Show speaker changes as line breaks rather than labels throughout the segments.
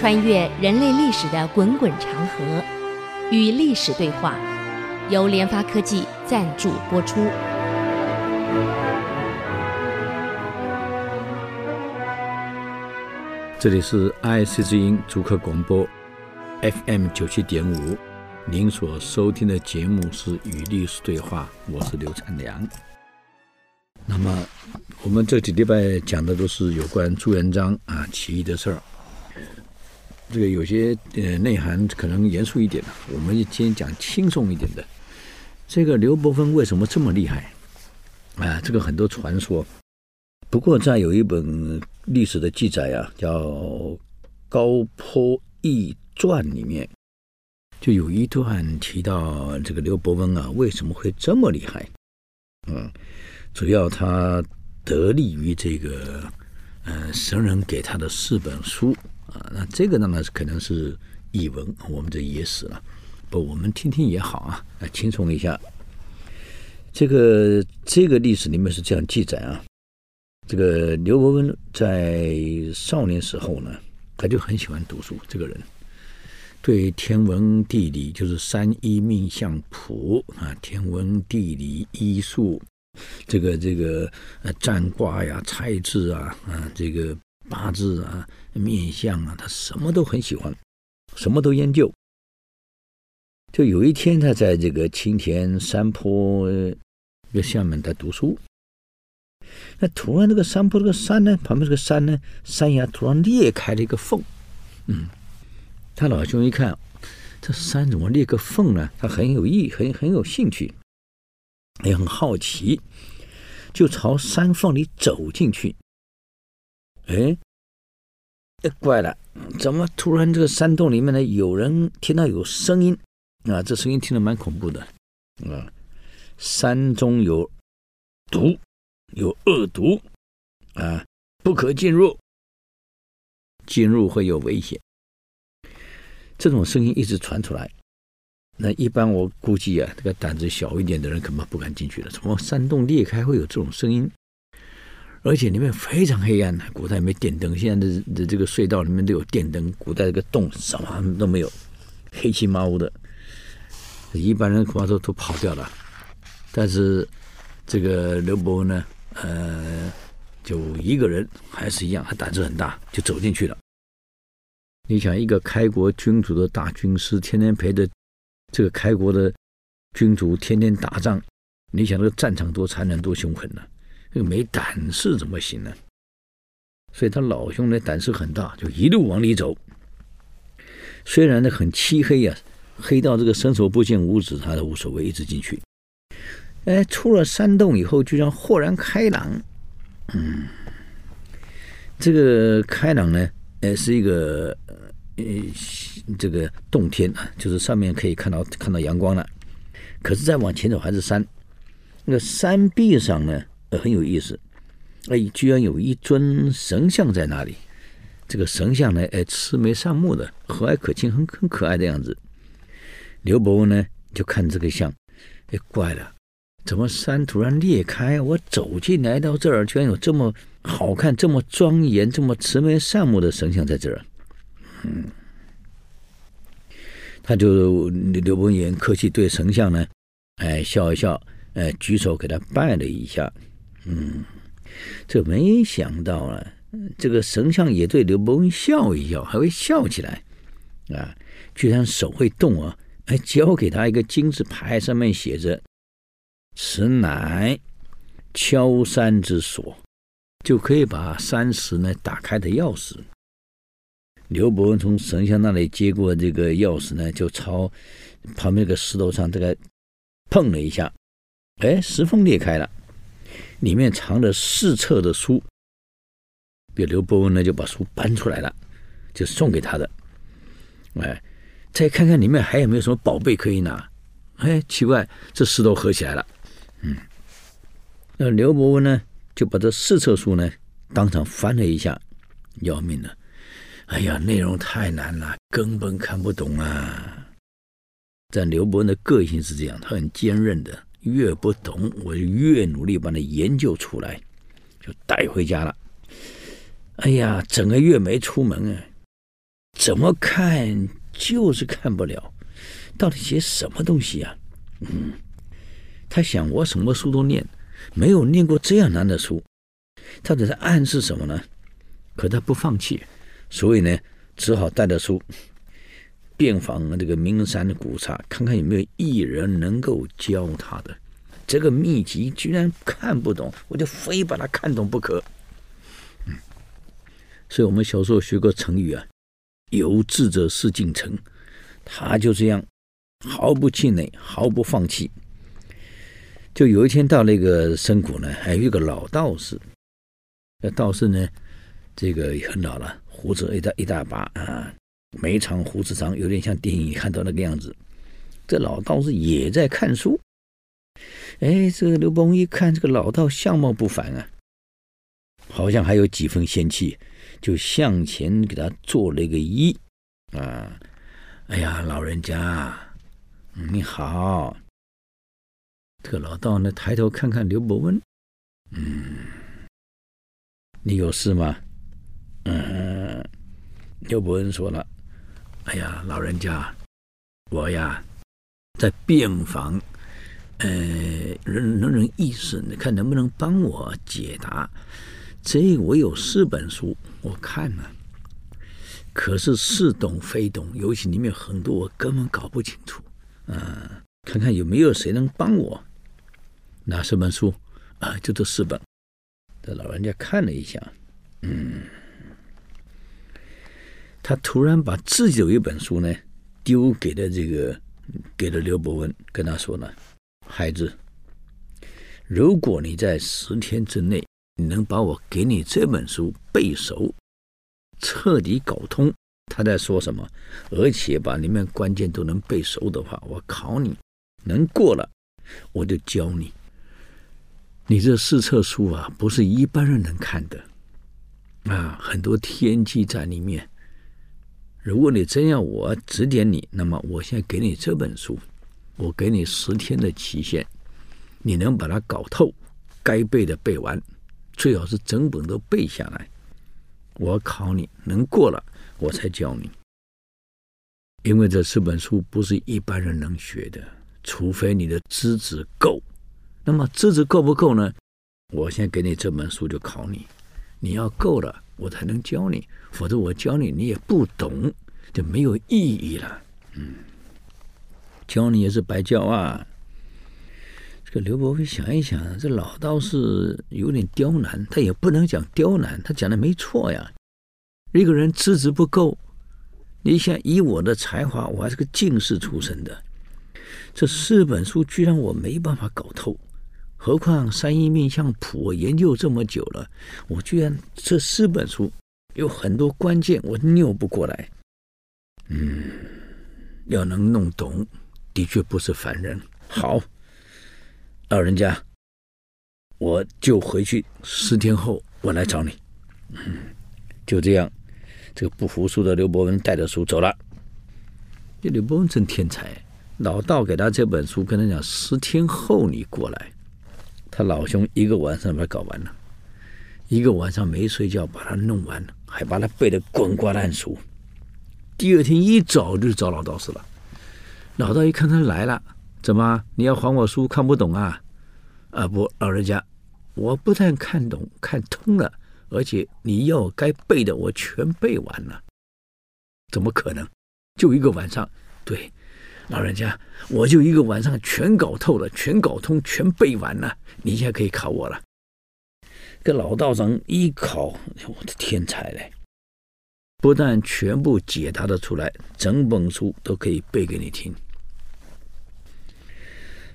穿越人类历史的滚滚长河，与历史对话，由联发科技赞助播出。
这里是 IC 之音主客广播 FM 九七点五，您所收听的节目是《与历史对话》，我是刘灿良。那么，我们这几礼拜讲的都是有关朱元璋啊起义的事儿。这个有些呃内涵可能严肃一点的，我们今天讲轻松一点的。这个刘伯温为什么这么厉害？啊，这个很多传说。不过在有一本历史的记载啊，叫《高坡义传》里面，就有一段提到这个刘伯温啊为什么会这么厉害？嗯。主要他得力于这个，呃，神人给他的四本书啊，那这个呢是可能是译文，我们这野史了，不，我们听听也好啊，来轻松一下。这个这个历史里面是这样记载啊，这个刘伯温在少年时候呢，他就很喜欢读书，这个人对天文地理就是三一命相卜啊，天文地理医术。这个这个呃占卦呀、猜字啊、啊这个八字啊、面相啊，他什么都很喜欢，什么都研究。就有一天，他在这个青田山坡这下面在读书，那突然这个山坡这个山呢，旁边这个山呢，山崖突然裂开了一个缝。嗯，他老兄一看，这山怎么裂个缝呢？他很有意，很很有兴趣。也很好奇，就朝山缝里走进去。哎，哎，怪了，怎么突然这个山洞里面呢？有人听到有声音啊，这声音听得蛮恐怖的啊！山中有毒，有恶毒啊，不可进入，进入会有危险。这种声音一直传出来。那一般我估计啊，这个胆子小一点的人恐怕不敢进去了。什么山洞裂开会有这种声音，而且里面非常黑暗。古代没电灯，现在的的这个隧道里面都有电灯。古代这个洞什么都没有，黑漆麻乌的，一般人恐怕都都跑掉了。但是这个刘伯温呢，呃，就一个人还是一样，他胆子很大，就走进去了。你想，一个开国君主的大军师，天天陪着。这个开国的君主天天打仗，你想这个战场多残忍多凶狠呢？这个没胆识怎么行呢？所以他老兄呢胆识很大，就一路往里走。虽然呢很漆黑呀、黑到这个伸手不见五指，他都无所谓，一直进去。哎，出了山洞以后，居然豁然开朗。嗯，这个开朗呢，哎，是一个。呃，这个洞天啊，就是上面可以看到看到阳光了。可是再往前走还是山，那个山壁上呢，呃，很有意思，哎，居然有一尊神像在那里。这个神像呢，哎，慈眉善目的，和蔼可亲，很很可爱的样子。刘伯温呢，就看这个像，哎，怪了，怎么山突然裂开？我走进来到这儿，居然有这么好看、这么庄严、这么慈眉善目的神像在这儿。嗯，他就刘伯温客气对神像呢，哎笑一笑，哎举手给他拜了一下。嗯，这没想到啊，这个神像也对刘伯温笑一笑，还会笑起来啊！居然手会动啊！哎，交给他一个金字牌，上面写着：“此乃敲山之锁，就可以把山石呢打开的钥匙。”刘伯温从神像那里接过这个钥匙呢，就朝旁边那个石头上这个碰了一下，哎，石缝裂开了，里面藏着四册的书。这刘伯温呢就把书搬出来了，就送给他的。哎，再看看里面还有没有什么宝贝可以拿？哎，奇怪，这石头合起来了。嗯，那刘伯温呢就把这四册书呢当场翻了一下，要命了。哎呀，内容太难了，根本看不懂啊！但刘伯温的个性是这样，他很坚韧的，越不懂我就越努力把它研究出来，就带回家了。哎呀，整个月没出门啊！怎么看就是看不了，到底写什么东西啊？嗯，他想我什么书都念，没有念过这样难的书，他这是暗示什么呢？可他不放弃，所以呢，只好带着书遍访这个名山古刹，看看有没有一人能够教他的。这个秘籍居然看不懂，我就非把它看懂不可。嗯，所以我们小时候学过成语啊，“有志者事竟成”，他就这样毫不气馁，毫不放弃。就有一天到那个深谷呢，还有一个老道士。那道士呢，这个也很老了，胡子一大一大把啊，眉长胡子长，有点像电影看到那个样子。这老道士也在看书。哎，这个刘伯温一看这个老道相貌不凡啊，好像还有几分仙气，就向前给他做了一个揖啊。哎呀，老人家，你好。这个老道呢，抬头看看刘伯温，嗯，你有事吗？嗯，刘伯温说了，哎呀，老人家，我呀，在病房。呃，人能人异士，你看能不能帮我解答？这我有四本书，我看了，可是似懂非懂，尤其里面很多我根本搞不清楚。啊，看看有没有谁能帮我？哪四本书？啊，就这四本。这老人家看了一下，嗯，他突然把自己有一本书呢，丢给了这个，给了刘伯温，跟他说呢。孩子，如果你在十天之内，你能把我给你这本书背熟，彻底搞通他在说什么，而且把里面关键都能背熟的话，我考你，能过了，我就教你。你这四册书啊，不是一般人能看的啊，很多天机在里面。如果你真要我指点你，那么我现在给你这本书。我给你十天的期限，你能把它搞透，该背的背完，最好是整本都背下来。我考你能过了，我才教你。因为这四本书不是一般人能学的，除非你的资质够。那么资质够不够呢？我先给你这本书就考你，你要够了，我才能教你。否则我教你，你也不懂，就没有意义了。嗯。教你也是白教啊！这个刘伯温想一想，这老道士有点刁难，他也不能讲刁难，他讲的没错呀。一个人资质不够，你想以我的才华，我还是个进士出身的，这四本书居然我没办法搞透，何况三一命相谱我研究这么久了，我居然这四本书有很多关键我拗不过来。嗯，要能弄懂。的确不是凡人。好，老人家，我就回去。十天后我来找你。嗯，就这样，这个不服输的刘伯温带着书走了。这刘伯温真天才，老道给他这本书，跟他讲：十天后你过来。他老兄一个晚上把它搞完了，一个晚上没睡觉把它弄完了，还把它背得滚瓜烂熟。第二天一早就找老道士了。老道一看他来了，怎么你要还我书？看不懂啊？啊不，老人家，我不但看懂看通了，而且你要该背的我全背完了。怎么可能？就一个晚上？对，老人家，我就一个晚上全搞透了，全搞通，全背完了。你现在可以考我了。这老道长一考，我的天才嘞！不但全部解答的出来，整本书都可以背给你听。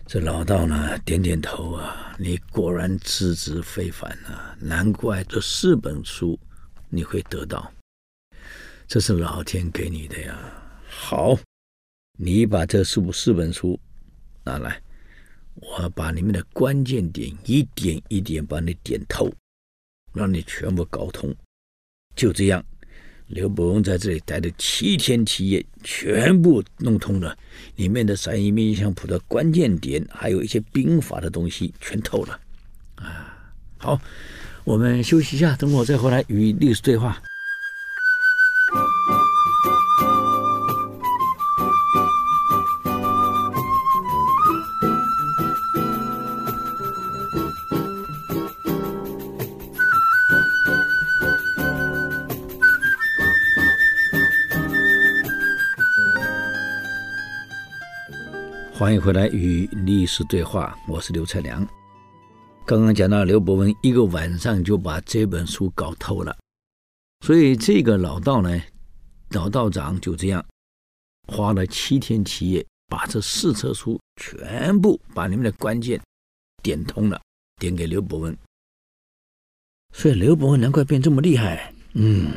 这老道呢，点点头啊，你果然资质非凡啊，难怪这四本书你会得到，这是老天给你的呀。好，你把这四四本书拿来，我把里面的关键点一点一点把你点透，让你全部搞通。就这样。刘伯温在这里待了七天七夜，全部弄通了，里面的三一命相谱的关键点，还有一些兵法的东西，全透了。啊，好，我们休息一下，等我再回来与历史对话。欢迎回来与历史对话，我是刘才良。刚刚讲到刘伯温一个晚上就把这本书搞透了，所以这个老道呢，老道长就这样花了七天七夜，把这四册书全部把里面的关键点通了，点给刘伯温。所以刘伯温难怪变这么厉害。嗯，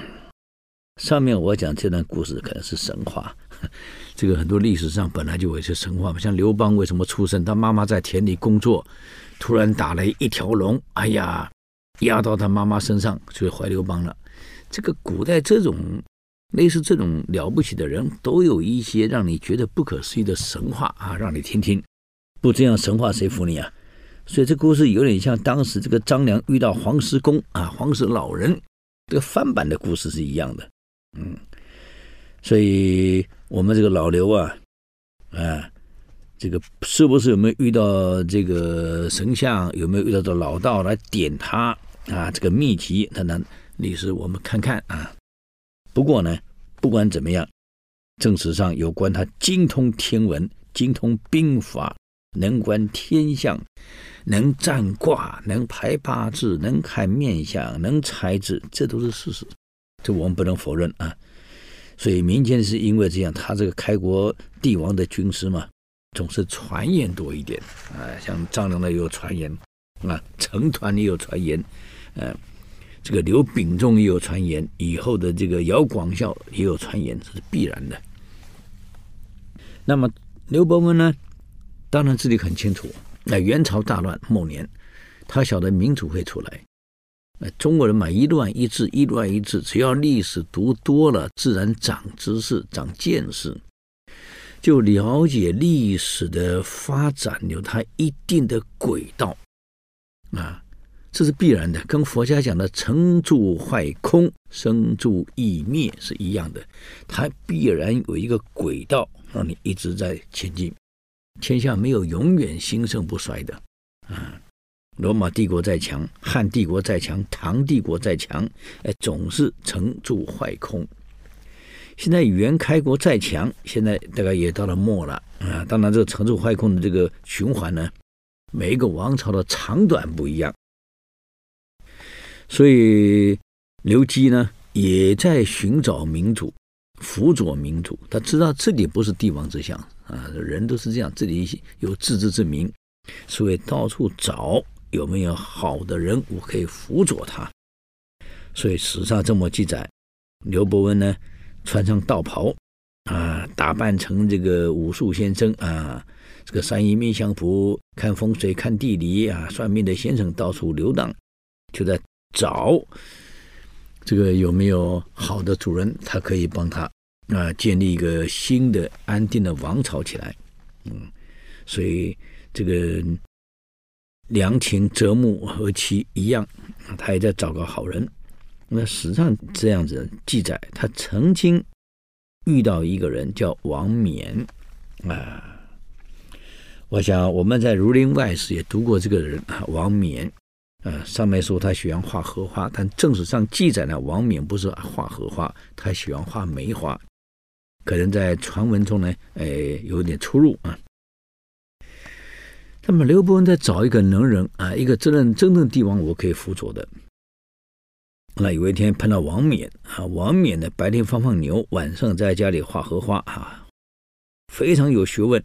上面我讲这段故事可能是神话。这个很多历史上本来就有些神话嘛，像刘邦为什么出生？他妈妈在田里工作，突然打了一条龙，哎呀，压到他妈妈身上，所以怀刘邦了。这个古代这种类似这种了不起的人，都有一些让你觉得不可思议的神话啊，让你听听。不这样神话谁服你啊？所以这故事有点像当时这个张良遇到黄石公啊，黄石老人这个翻版的故事是一样的。嗯，所以。我们这个老刘啊，啊，这个是不是有没有遇到这个神像？有没有遇到这老道来点他啊？这个秘籍，等等，历史我们看看啊。不过呢，不管怎么样，正史上有关他精通天文、精通兵法、能观天象、能占卦、能排八字、能看面相、能猜字，这都是事实，这我们不能否认啊。所以民间是因为这样，他这个开国帝王的军师嘛，总是传言多一点啊。像张良的也有传言啊，成团也有传言，呃，这个刘秉忠也有传言，以后的这个姚广孝也有传言，这是必然的。那么刘伯温呢，当然自己很清楚，那元朝大乱末年，他晓得民主会出来。中国人嘛，一乱一治，一乱一治。只要历史读多了，自然长知识、长见识，就了解历史的发展有它一定的轨道啊，这是必然的。跟佛家讲的“成住坏空，生住异灭”是一样的，它必然有一个轨道，让你一直在前进。天下没有永远兴盛不衰的啊。罗马帝国再强，汉帝国再强，唐帝国再强，哎，总是成住坏空。现在元开国再强，现在大概也到了末了啊。当然，这个成住坏空的这个循环呢，每一个王朝的长短不一样。所以刘基呢，也在寻找民主，辅佐民主。他知道这里不是帝王之相啊，人都是这样，这里有自知之明，所以到处找。有没有好的人物可以辅佐他？所以史上这么记载：刘伯温呢，穿上道袍啊，打扮成这个武术先生啊，这个三一面相卜、看风水、看地理啊，算命的先生到处流浪，就在找这个有没有好的主人，他可以帮他啊建立一个新的安定的王朝起来。嗯，所以这个。良禽择木和其一样，他也在找个好人。那史上这样子记载，他曾经遇到一个人叫王冕啊。我想我们在《儒林外史》也读过这个人啊，王冕。啊，上面说他喜欢画荷花，但正史上记载呢，王冕不是画荷花，他喜欢画梅花。可能在传闻中呢，哎，有点出入啊。那么刘伯温在找一个能人啊，一个真正真正帝王，我可以辅佐的。那有一天碰到王冕啊，王冕呢白天放放牛，晚上在家里画荷花啊，非常有学问。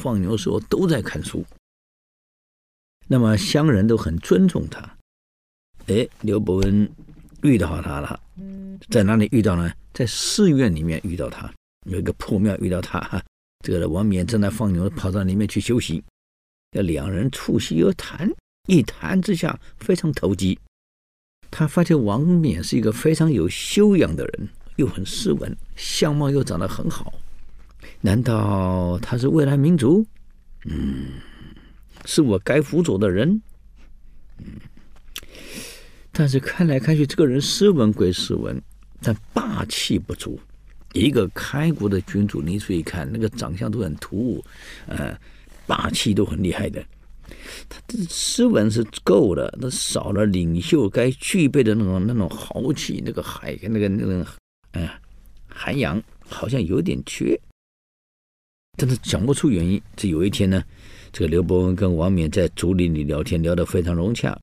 放牛时候都在看书。那么乡人都很尊重他。哎，刘伯温遇到他了，在哪里遇到呢？在寺院里面遇到他，有一个破庙遇到他。这个王冕正在放牛，跑到里面去休息。这两人促膝而谈，一谈之下非常投机。他发现王冕是一个非常有修养的人，又很斯文，相貌又长得很好。难道他是未来民族？嗯，是我该辅佐的人。嗯，但是看来看去，这个人斯文归斯文，但霸气不足。一个开国的君主，你注意看，那个长相都很突兀，呃。霸气都很厉害的，他的斯文是够了，那少了领袖该具备的那种那种豪气，那个海那个那个，嗯，涵养好像有点缺。但是讲不出原因。这有一天呢，这个刘伯温跟王冕在竹林里聊天，聊得非常融洽。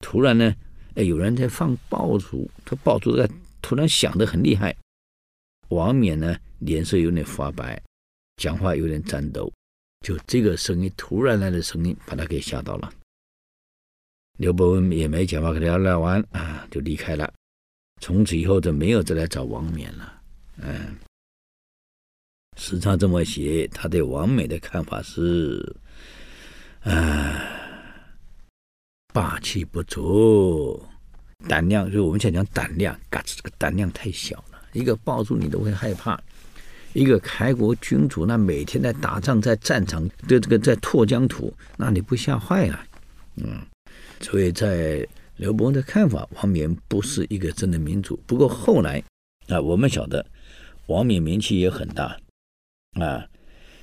突然呢，哎，有人在放爆竹，他爆竹在突然响得很厉害。王冕呢，脸色有点发白，讲话有点颤抖。就这个声音，突然来的声音，把他给吓到了。刘伯温也没讲话，跟他聊完啊，就离开了。从此以后就没有再来找王冕了。嗯，史上这么写，他对王冕的看法是：啊，霸气不足，胆量，就是我们现在讲胆量，嘎吱，这个胆量太小了，一个抱住你都会害怕。一个开国君主，那每天在打仗，在战场的这个在拓疆土，那你不吓坏了？嗯。所以在刘伯温的看法，王冕不是一个真的民主。不过后来啊，我们晓得王冕名气也很大啊。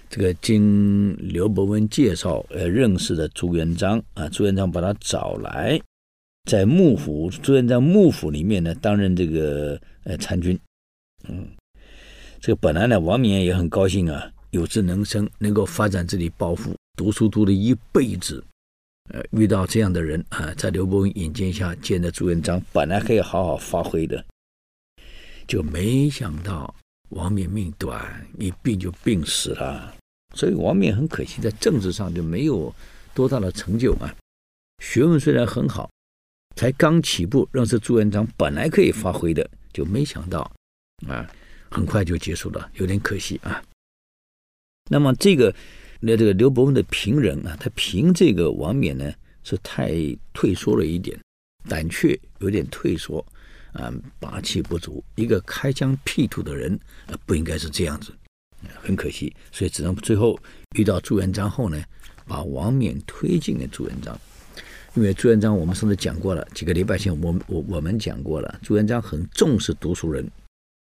这个经刘伯温介绍，呃，认识的朱元璋啊，朱元璋把他找来，在幕府朱元璋幕府里面呢，担任这个呃参军。嗯，这本来呢，王冕也很高兴啊，有志能生，能够发展自己抱负，读书读了一辈子。呃，遇到这样的人啊，在刘伯温引荐下见的朱元璋，本来可以好好发挥的，就没想到王冕命短，一病就病死了。所以王冕很可惜，在政治上就没有多大的成就嘛。学问虽然很好，才刚起步，认识朱元璋，本来可以发挥的，就没想到啊，很快就结束了，有点可惜啊。那么这个。那这个刘伯温的评人啊，他评这个王冕呢是太退缩了一点，胆怯有点退缩，啊，霸气不足。一个开疆辟土的人，不应该是这样子，很可惜。所以只能最后遇到朱元璋后呢，把王冕推进了朱元璋。因为朱元璋我们上次讲过了，几个礼拜前我我我们讲过了，朱元璋很重视读书人，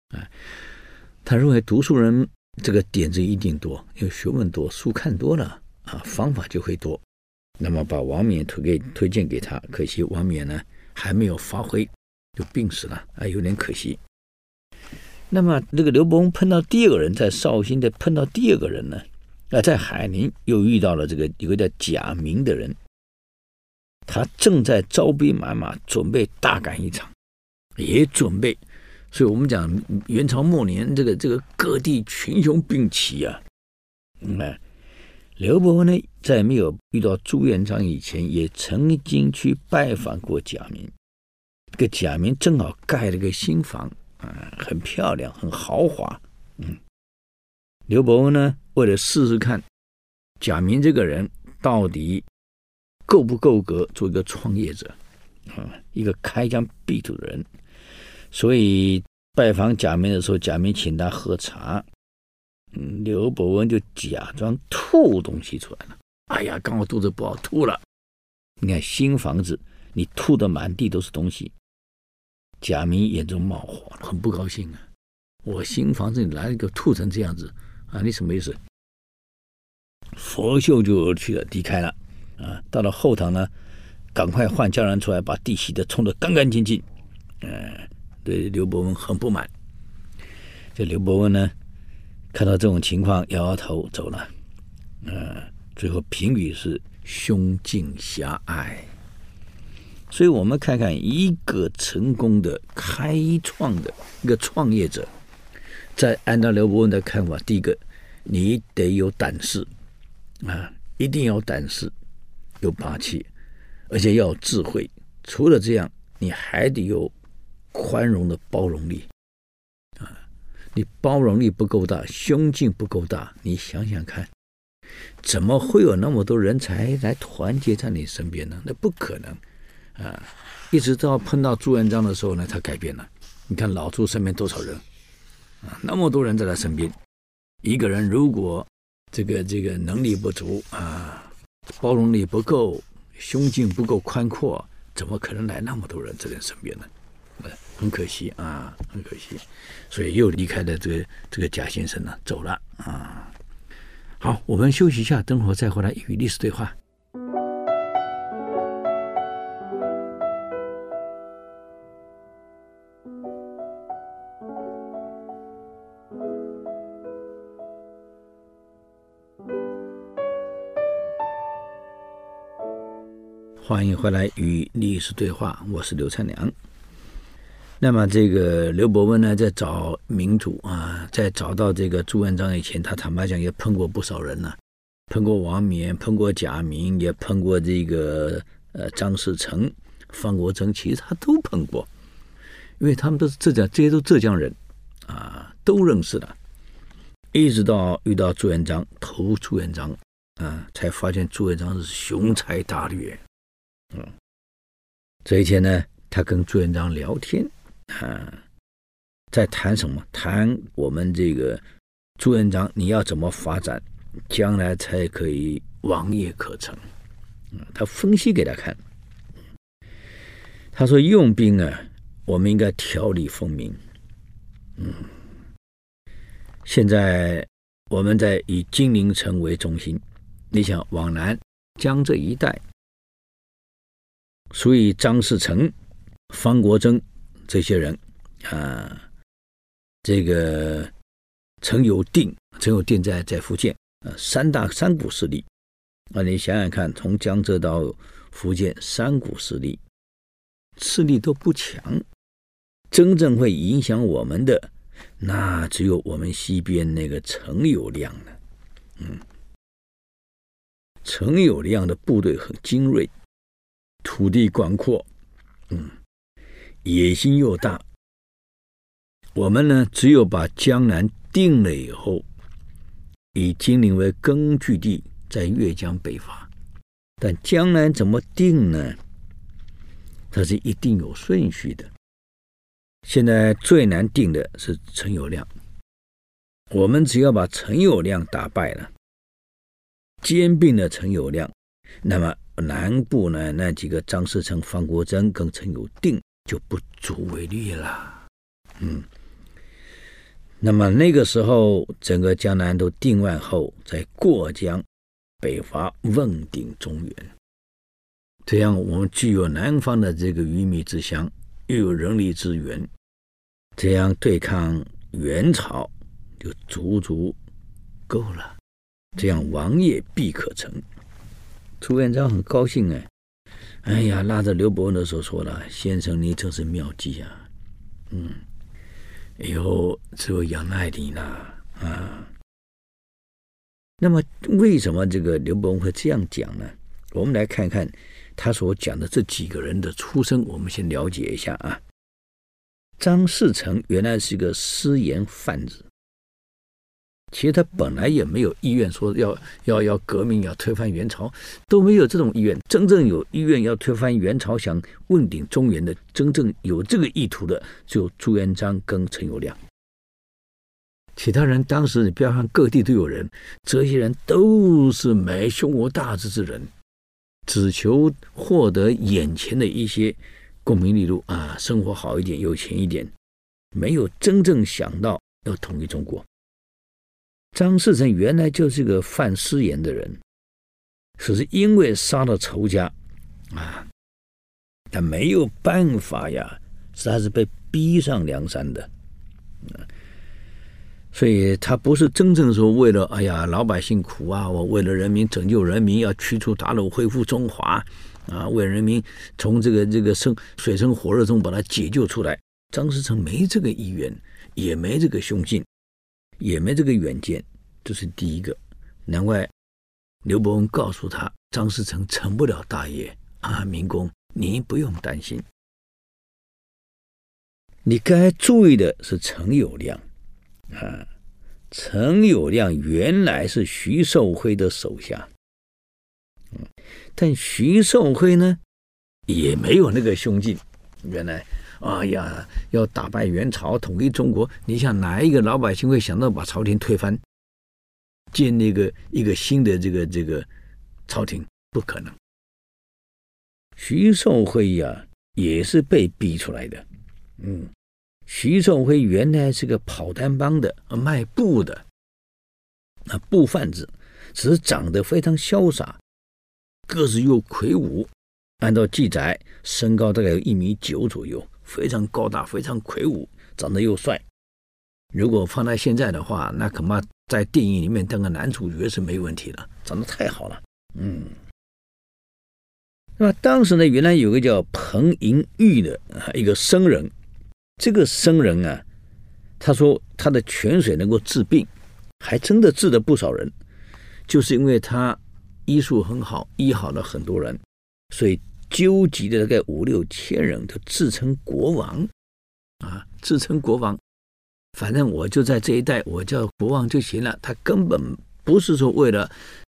啊，他认为读书人。这个点子一定多，因为学问多，书看多了啊，方法就会多。那么把王冕推给推荐给他，可惜王冕呢还没有发挥，就病死了，啊，有点可惜。那么这个刘伯温碰到第二个人，在绍兴的碰到第二个人呢，啊，在海宁又遇到了这个一个叫贾明的人，他正在招兵买马，准备大干一场，也准备。所以我们讲元朝末年，这个这个各地群雄并起啊。嗯，刘伯温呢，在没有遇到朱元璋以前，也曾经去拜访过贾明。这个贾明正好盖了个新房啊，很漂亮，很豪华。嗯，刘伯温呢，为了试试看贾明这个人到底够不够格做一个创业者啊，一个开疆辟土的人。所以拜访贾明的时候，贾明请他喝茶，嗯，刘伯温就假装吐东西出来了。哎呀，刚好肚子不好吐了。你看新房子，你吐的满地都是东西。贾明眼中冒火了，很不高兴啊！我新房子里来了一个吐成这样子啊，你什么意思？拂袖就而去了，离开了。啊，到了后堂呢，赶快换家人出来，把地洗的冲得干干净净。嗯。对刘伯温很不满，这刘伯温呢，看到这种情况，摇摇头走了。嗯，最后评语是胸襟狭隘。所以我们看看一个成功的开创的一个创业者，在按照刘伯温的看法，第一个，你得有胆识啊，一定要胆识，有霸气，而且要智慧。除了这样，你还得有。宽容的包容力，啊，你包容力不够大，胸襟不够大，你想想看，怎么会有那么多人才来团结在你身边呢？那不可能，啊，一直到碰到朱元璋的时候呢，他改变了。你看老朱身边多少人，啊，那么多人在他身边，一个人如果这个这个能力不足啊，包容力不够，胸襟不够宽阔，怎么可能来那么多人在他身边呢？很可惜啊很可惜。所以又离开了这个这个贾先生呢走了啊。好我们休息一下等会儿再回来与历史对话。欢迎回来与历史对话我是刘灿良。那么这个刘伯温呢，在找明主啊，在找到这个朱元璋以前，他坦白讲也碰过不少人呢、碰过王冕，碰过贾明，也碰过这个呃张士诚、方国珍，其实他都碰过，因为他们都是浙江，这些都浙江人啊，都认识的。一直到遇到朱元璋，投朱元璋啊，才发现朱元璋是雄才大略。嗯，这一天呢，他跟朱元璋聊天啊，在谈什么？谈我们这个朱元璋，你要怎么发展，将来才可以王业可成？嗯，他分析给他看。他说：“用兵啊，我们应该条理分明。嗯。”现在我们在以金陵城为中心，你想往南江浙一带，所以张士诚、方国珍这些人啊，这个陈友定，陈友定在在福建啊，三大三股势力。啊，你想想看，从江浙到福建，三股势力势力都不强，真正会影响我们的。那只有我们西边那个陈友谅了，嗯，陈友谅的部队很精锐，土地广阔，嗯，野心又大。我们呢，只有把江南定了以后，以金陵为根据地，在越江北伐。但江南怎么定呢？它是一定有顺序的。现在最难定的是陈友谅，我们只要把陈友谅打败了，兼并了陈友谅，那么南部呢，那几个张士诚、方国珍跟陈友定就不足为虑了。嗯，那么那个时候整个江南都定完后，再过江北伐，问鼎中原，这样我们具有南方的这个鱼米之乡。又有人力资源，这样对抗元朝就足足够了，这样王业必可成。朱元璋很高兴哎，哎呀，拉着刘伯温的手说了：“先生，你真是妙计啊，嗯，以后只有仰赖你了啊。”那么，为什么这个刘伯温会这样讲呢？我们来看看。他所讲的这几个人的出身，我们先了解一下啊。张士诚原来是一个私盐贩子，其实他本来也没有意愿说要要要革命，要推翻元朝，都没有这种意愿。真正有意愿要推翻元朝，想问鼎中原的，真正有这个意图的，只有朱元璋跟陈友谅。其他人当时你不要看各地都有人，这些人都是没胸无大志之人。只求获得眼前的一些功名利禄啊，生活好一点，有钱一点，没有真正想到要统一中国。张士诚原来就是一个贩私盐的人，只是因为杀了仇家啊，他没有办法呀，实在是被逼上梁山的。所以他不是真正说为了哎呀老百姓苦啊，我为了人民拯救人民，要驱除鞑虏，恢复中华啊，为人民从这个这个生水深火热中把他解救出来。张士诚没这个意愿，也没这个胸襟，也没这个远见，这是第一个。难怪刘伯温告诉他，张士诚成不了大业啊，明公你不用担心，你该注意的是陈友谅。啊，陈友谅原来是徐寿辉的手下，嗯，但徐寿辉呢，也没有那个胸襟。原来，哎呀，要打败元朝，统一中国，你想哪一个老百姓会想到把朝廷推翻，建那个一个新的这个这个朝廷？不可能。徐寿辉呀，也是被逼出来的，嗯。徐寿辉原来是个跑单帮的，卖布的，那布贩子，只是长得非常潇洒，个子又魁梧，按照记载，身高大概有一米九左右，非常高大，非常魁梧，长得又帅。如果放在现在的话，那恐怕在电影里面当个男主角是没问题的，长得太好了。嗯，那么当时呢，原来有个叫彭寅裕的啊一个僧人，这个僧人啊，他说他的泉水能够治病，还真的治了不少人，就是因为他医术很好，医好了很多人，所以纠集的大概五六千人，都自称国王啊，自称国王。反正我就在这一带，我叫国王就行了。他根本不是说为了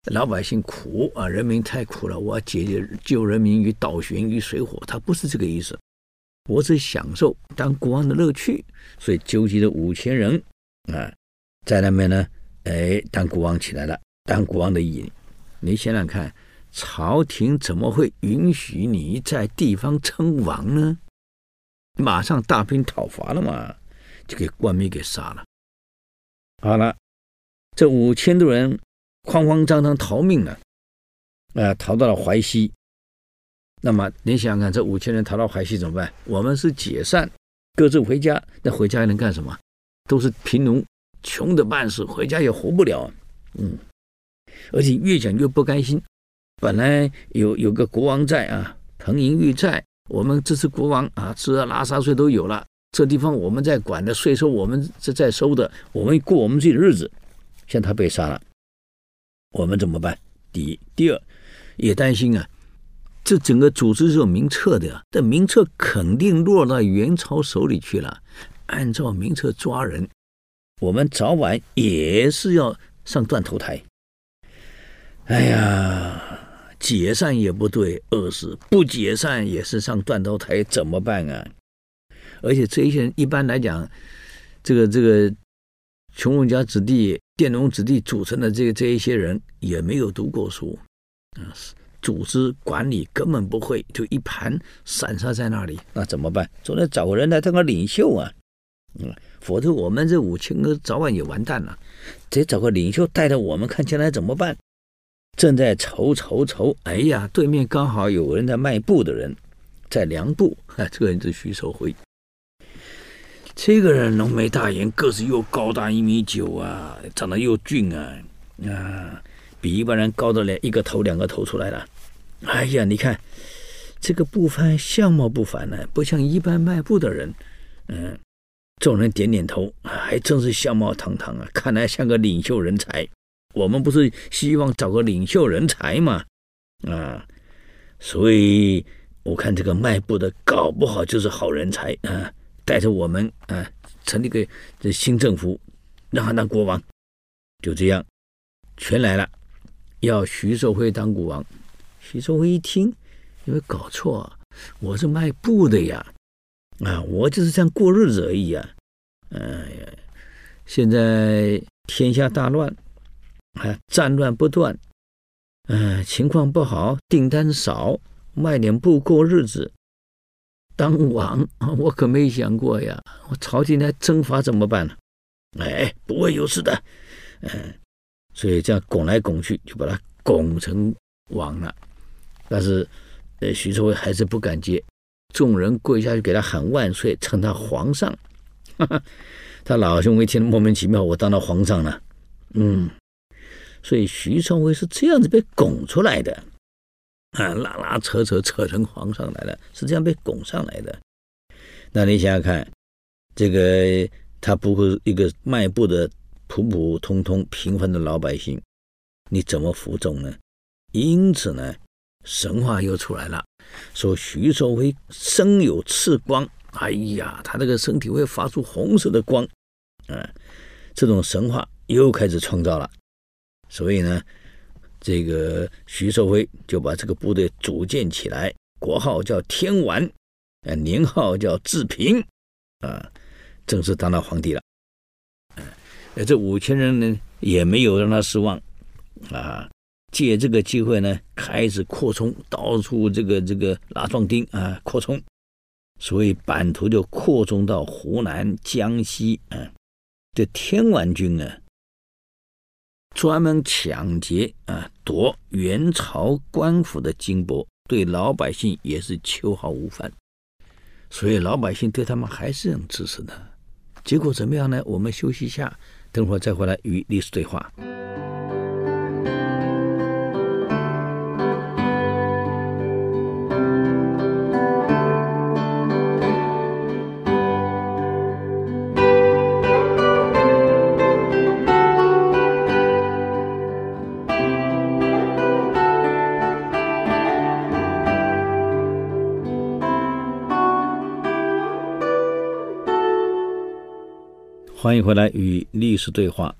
老百姓苦啊，人民太苦了，我要解救人民于倒悬于水火，他不是这个意思。我只享受当国王的乐趣，所以纠集了五千人啊，在那边呢，哎，当国王起来了，当国王的瘾。你想想看，朝廷怎么会允许你在地方称王呢？马上大兵讨伐了嘛。就给官兵给杀了。好了，这五千多人慌慌张张逃命了，啊、呃，逃到了淮西。那么你想想看，这五千人逃到淮西怎么办？我们是解散，各自回家。那回家还能干什么？都是贫农，穷的半死，回家也活不了。嗯，而且越想越不甘心。本来有有个国王在啊，彭莹玉在，我们这次国王啊，吃喝拉撒睡都有了。这地方我们在管的税收，我们是在收的，我们过我们自己的日子。现在他被杀了，我们怎么办？第一，第二，也担心啊，这整个组织是有名册的，这名册肯定落到元朝手里去了。按照名册抓人，我们早晚也是要上断头台。哎呀，解散也不对，饿死；不解散也是上断头台，怎么办啊？而且这一些人一般来讲，这个这个穷人家子弟、佃农子弟组成的这这一些人也没有读过书，啊，组织管理根本不会，就一盘散沙在那里，那怎么办？总得找个人来当个领袖啊，嗯，否则我们这五千个早晚也完蛋了。得找个领袖带着我们，看将来怎么办？正在愁愁愁，哎呀，对面刚好有人在卖布的人，在量布，啊，这个人是徐寿辉。这个人浓眉大眼，个子又高大一米九啊，长得又俊啊，啊，比一般人高的两一个头两个头出来了。哎呀，你看这个布贩相貌不凡呢，不像一般卖布的人。嗯，众人点点头，还真是相貌堂堂啊，看来像个领袖人才。我们不是希望找个领袖人才吗？啊，所以我看这个卖布的搞不好就是好人才啊。带着我们啊，成立个这新政府，让他当国王，就这样，全来了，要徐寿辉当国王。徐寿辉一听，有没有搞错？我是卖布的呀，啊，我就是这样过日子而已啊。哎呀，现在天下大乱，啊，战乱不断，嗯、情况不好，订单少，卖点布过日子。当王，我可没想过呀！我朝廷来征伐怎么办呢？哎，不会有事的。嗯，所以这样拱来拱去，就把他拱成王了。但是，呃，徐寿辉还是不敢接，众人跪下去给他喊万岁，称他皇上。哈哈，他老兄一听莫名其妙，我当了皇上了。嗯，所以徐寿辉是这样子被拱出来的。啊，拉拉扯扯扯成皇上来了，是这样被拱上来的。那你想想看，这个他不过一个卖布的普普通通平凡的老百姓，你怎么服众呢？因此呢，神话又出来了，说徐寿辉身有赤光，哎呀，他这个身体会发出红色的光，啊，这种神话又开始创造了。所以呢。这个徐寿辉就把这个部队组建起来，国号叫天完，呃，年号叫治平，啊，正式当了皇帝了。呃，这五千人呢也没有让他失望，啊，借这个机会呢开始扩充，到处这个这个拉壮丁啊扩充，所以版图就扩充到湖南、江西，啊，这天完军呢。专门抢劫啊，夺元朝官府的金箔，对老百姓也是秋毫无犯，所以老百姓对他们还是很支持的。结果怎么样呢？我们休息一下，等会儿再回来与历史对话。欢迎回来与历史对话。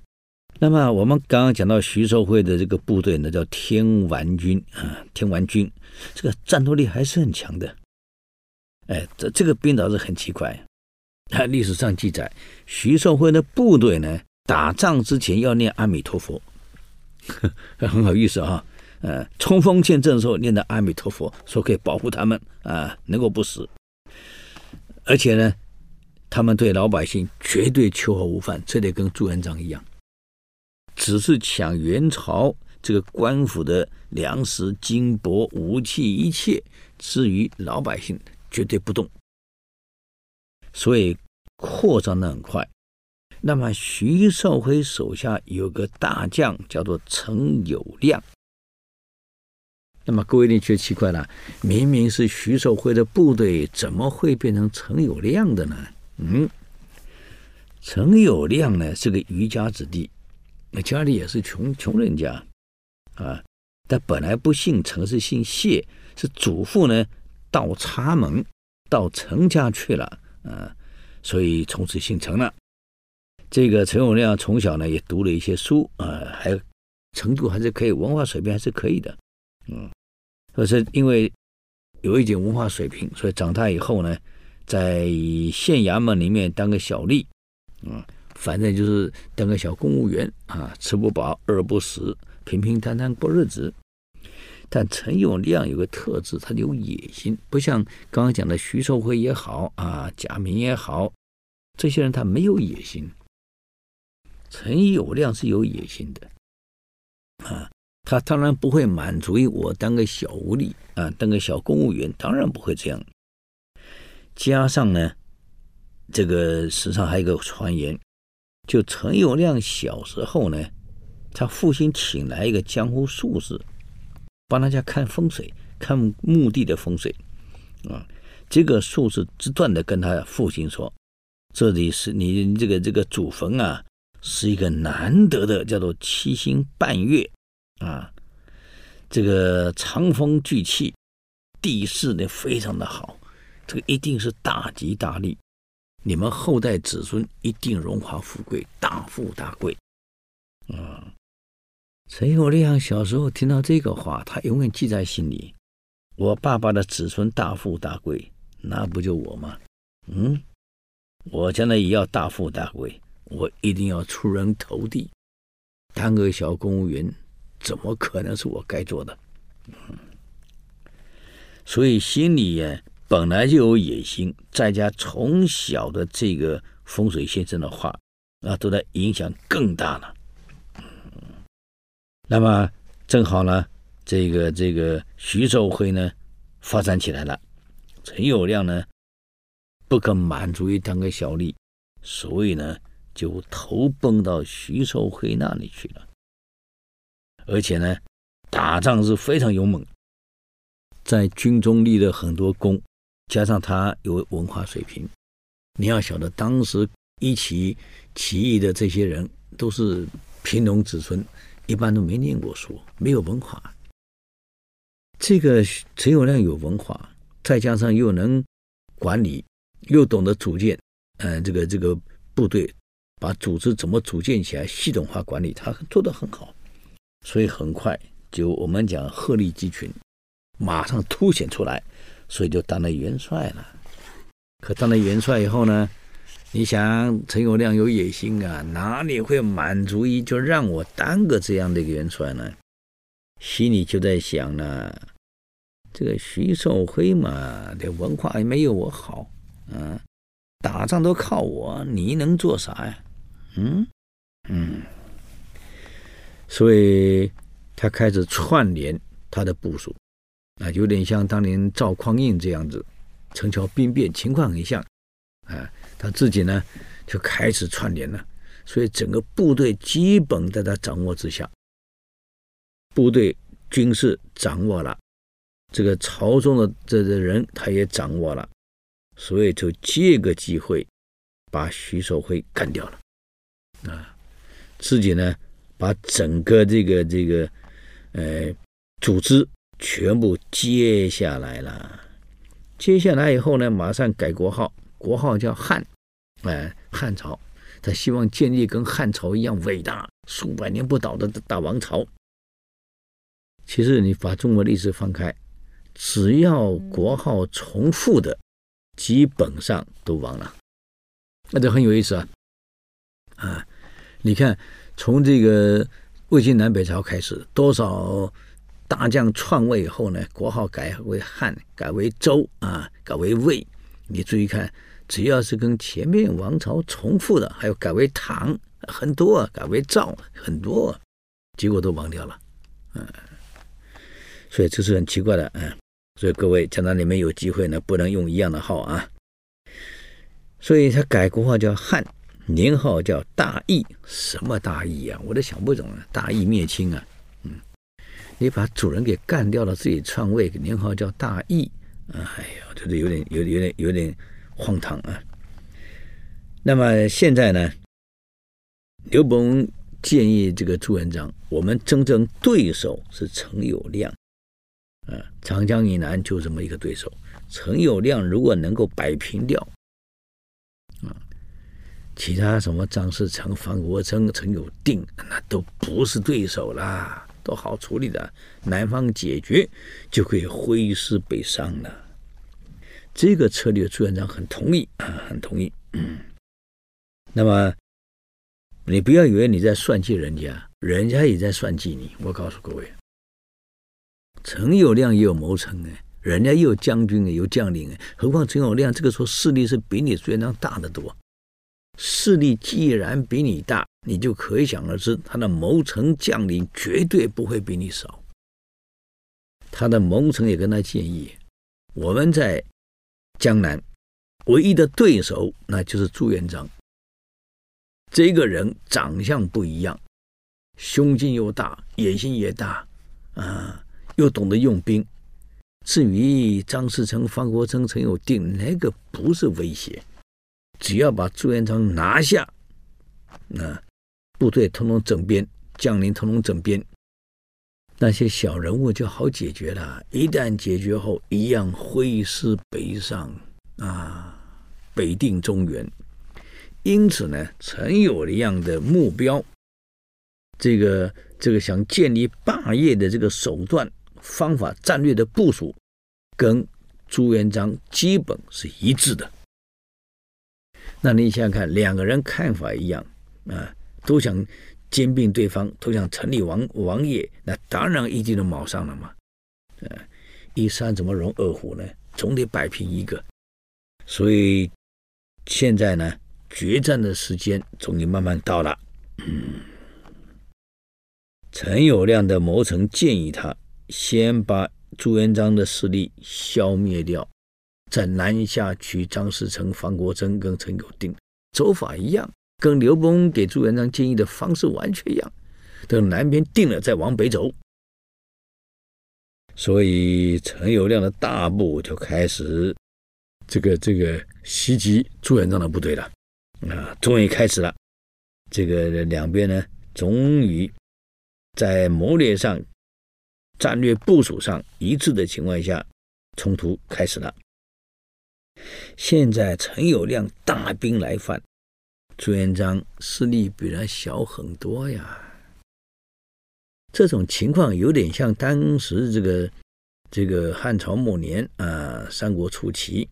那么我们刚刚讲到徐寿辉的这个部队呢，叫天丸军啊，天丸军，这个战斗力还是很强的。哎，这这个兵倒是很奇怪。他历史上记载，徐寿辉的部队呢，打仗之前要念阿弥陀佛，很好意思啊。呃，冲锋陷阵的时候念的阿弥陀佛，说可以保护他们啊，能够不死。而且呢，他们对老百姓绝对秋毫无犯，这得跟朱元璋一样，只是抢元朝这个官府的粮食、金帛、武器一切，至于老百姓绝对不动。所以扩张的很快。那么徐寿辉手下有个大将叫做陈友谅。那么各位你觉得奇怪了，明明是徐寿辉的部队，怎么会变成陈友谅的呢？嗯，陈友谅呢是个渔家子弟，家里也是穷穷人家啊。他本来不姓陈，是姓谢，是祖父呢到插门到陈家去了啊，所以从此姓陈了。这个陈友谅从小呢也读了一些书啊，还程度还是可以，文化水平还是可以的。嗯，可是因为有一点文化水平，所以长大以后呢，在县衙门里面当个小吏，嗯，反正就是当个小公务员啊，吃不饱，饿不死，平平淡淡过日子。但陈友谅有个特质，他有野心，不像刚刚讲的徐寿辉也好啊，贾明也好，这些人他没有野心。陈友谅是有野心的，啊。他当然不会满足于我当个小无力啊，当个小公务员，当然不会这样。加上呢，这个史上还有一个传言，就陈友谅小时候呢，他父亲请来一个江湖术士，帮他家看风水，看墓地的风水啊。这个术士不断的跟他父亲说：“这里是你这个这个祖坟啊，是一个难得的，叫做七星伴月。”啊，这个长风聚气，地势呢非常的好，这个一定是大吉大利，你们后代子孙一定荣华富贵，大富大贵。啊，陈友谅小时候听到这个话，他永远记在心里。我爸爸的子孙大富大贵，那不就我吗？嗯，我将来也要大富大贵，我一定要出人头地，当个小公务员。怎么可能是我该做的？嗯，所以心里呀本来就有野心，再加从小的这个风水先生的话啊，都在影响更大了。那么正好呢，这个这个徐寿辉呢发展起来了，陈友谅呢不肯满足于当个小吏，所以呢就投奔到徐寿辉那里去了。而且呢，打仗是非常勇猛，在军中立了很多功，加上他有文化水平。你要晓得，当时一起起义的这些人都是贫农子孙，一般都没念过书，没有文化。这个陈友谅有文化，再加上又能管理，又懂得组建，嗯、呃，这个这个部队，把组织怎么组建起来，系统化管理，他做得很好。所以很快就我们讲鹤立鸡群，马上凸显出来，所以就当了元帅了。可当了元帅以后呢，你想陈友谅有野心啊，哪里会满足于就让我当个这样的一个元帅呢？心里就在想呢，这个徐寿辉嘛，这文化也没有我好，嗯，打仗都靠我，你能做啥呀？嗯嗯。所以，他开始串联他的部属，啊，有点像当年赵匡胤这样子，陈桥兵变情况很像，啊，他自己呢就开始串联了，所以整个部队基本在他掌握之下，部队军事掌握了，这个朝中的这个人他也掌握了，所以就借个机会把徐守辉干掉了，啊，自己呢。把整个这个这个，呃，组织全部接下来了。接下来以后呢，马上改国号，国号叫汉，哎、汉朝。他希望建立跟汉朝一样伟大、数百年不倒的大王朝。其实你把中国历史翻开，只要国号重复的，基本上都亡了。那这很有意思啊！啊，你看，从这个魏晋南北朝开始，多少大将篡位以后呢，国号改为汉，改为周啊，改为魏。你注意看，只要是跟前面王朝重复的，还有改为唐很多，改为赵很多，结果都亡掉了。嗯，所以这是很奇怪的。嗯，所以各位将来你们有机会呢，不能用一样的号啊。所以他改国号叫汉，年号叫大义。什么大义啊？我都想不懂了。大义灭亲啊？你把主人给干掉了，自己篡位，年号叫大义。哎呀，这是有点、有点、有点、有点荒唐啊。那么现在呢，刘伯温建议这个朱元璋，我们真正对手是陈友谅啊，长江以南就这么一个对手。陈友谅如果能够摆平掉。啊，其他什么张士诚、方国珍、陈友定，那都不是对手啦，都好处理的。南方解决，就可以挥师北上了。这个策略朱元璋很同意啊，很同意。嗯，那么你不要以为你在算计人家，人家也在算计你。我告诉各位，陈友谅也有谋臣哎。人家也有将军有将领，何况陈友谅这个时候势力是比你朱元璋大得多。势力既然比你大，你就可想而知，他的谋臣将领绝对不会比你少。他的谋臣也跟他建议，我们在江南唯一的对手，那就是朱元璋。这个人长相不一样，胸襟又大，野心也大，啊，又懂得用兵。至于张士诚、方国珍、陈友定，那个不是威胁，只要把朱元璋拿下，那部队统统整编，将领统统整编，那些小人物就好解决了。一旦解决后，一样挥师北上啊，北定中原。因此呢，陈友谅的目标，这个这个想建立霸业的这个手段。方法、战略的部署，跟朱元璋基本是一致的。那你想想看，两个人看法一样啊，都想兼并对方，都想成立王王业，那当然一定都卯上了嘛。啊，一山怎么容二虎呢？总得摆平一个。所以现在呢，决战的时间终于慢慢到了。嗯，陈友谅的谋臣建议他。先把朱元璋的势力消灭掉，在南下取张士诚、方国珍跟陈友定，走法一样，跟刘伯温给朱元璋建议的方式完全一样。等南边定了，再往北走。所以陈友谅的大部就开始这个这个袭击朱元璋的部队了。啊，终于开始了。这个两边呢，终于在谋略上。战略部署上一致的情况下，冲突开始了。现在陈友谅大兵来犯，朱元璋势力比他小很多呀。这种情况有点像当时这个这个汉朝末年啊，三国初期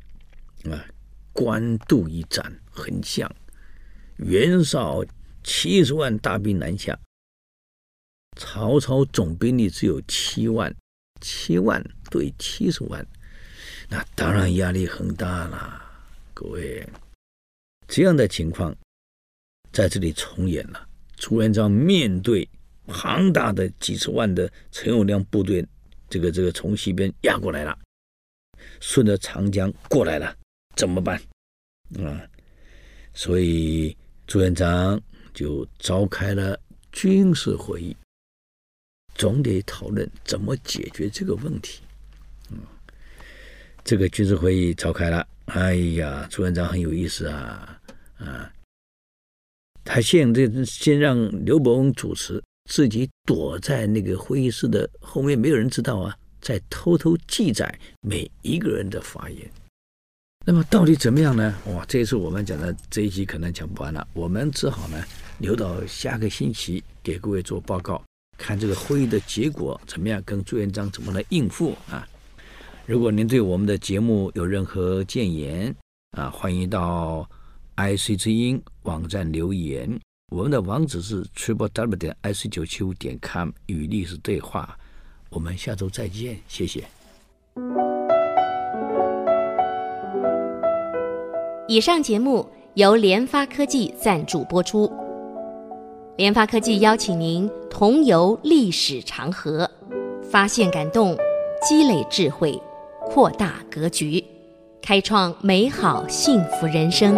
啊，官渡一战很像，袁绍七十万大兵南下。曹操总兵力只有七万，七万对七十万，那当然压力很大了。各位，这样的情况在这里重演了。朱元璋面对庞大的几十万的陈友谅部队，这个这个从西边压过来了，顺着长江过来了，怎么办？啊，所以朱元璋就召开了军事会议。总得讨论怎么解决这个问题。这个军事会议召开了。哎呀，朱元璋很有意思啊啊！他先这先让刘伯温主持，自己躲在那个会议室的后面，没有人知道啊，在偷偷记载每一个人的发言。那么到底怎么样呢？哇，这一次我们讲的这一集可能讲不完了，我们只好呢留到下个星期给各位做报告，看这个会议的结果怎么样，跟朱元璋怎么来应付啊。如果您对我们的节目有任何建言啊，欢迎到 IC 之音网站留言，我们的网址是 triple w 点 ic 九七五点 com 与历史对话。我们下周再见，谢谢。
以上节目由联发科技赞助播出。联发科技邀请您同游历史长河，发现感动，积累智慧，扩大格局，开创美好幸福人生。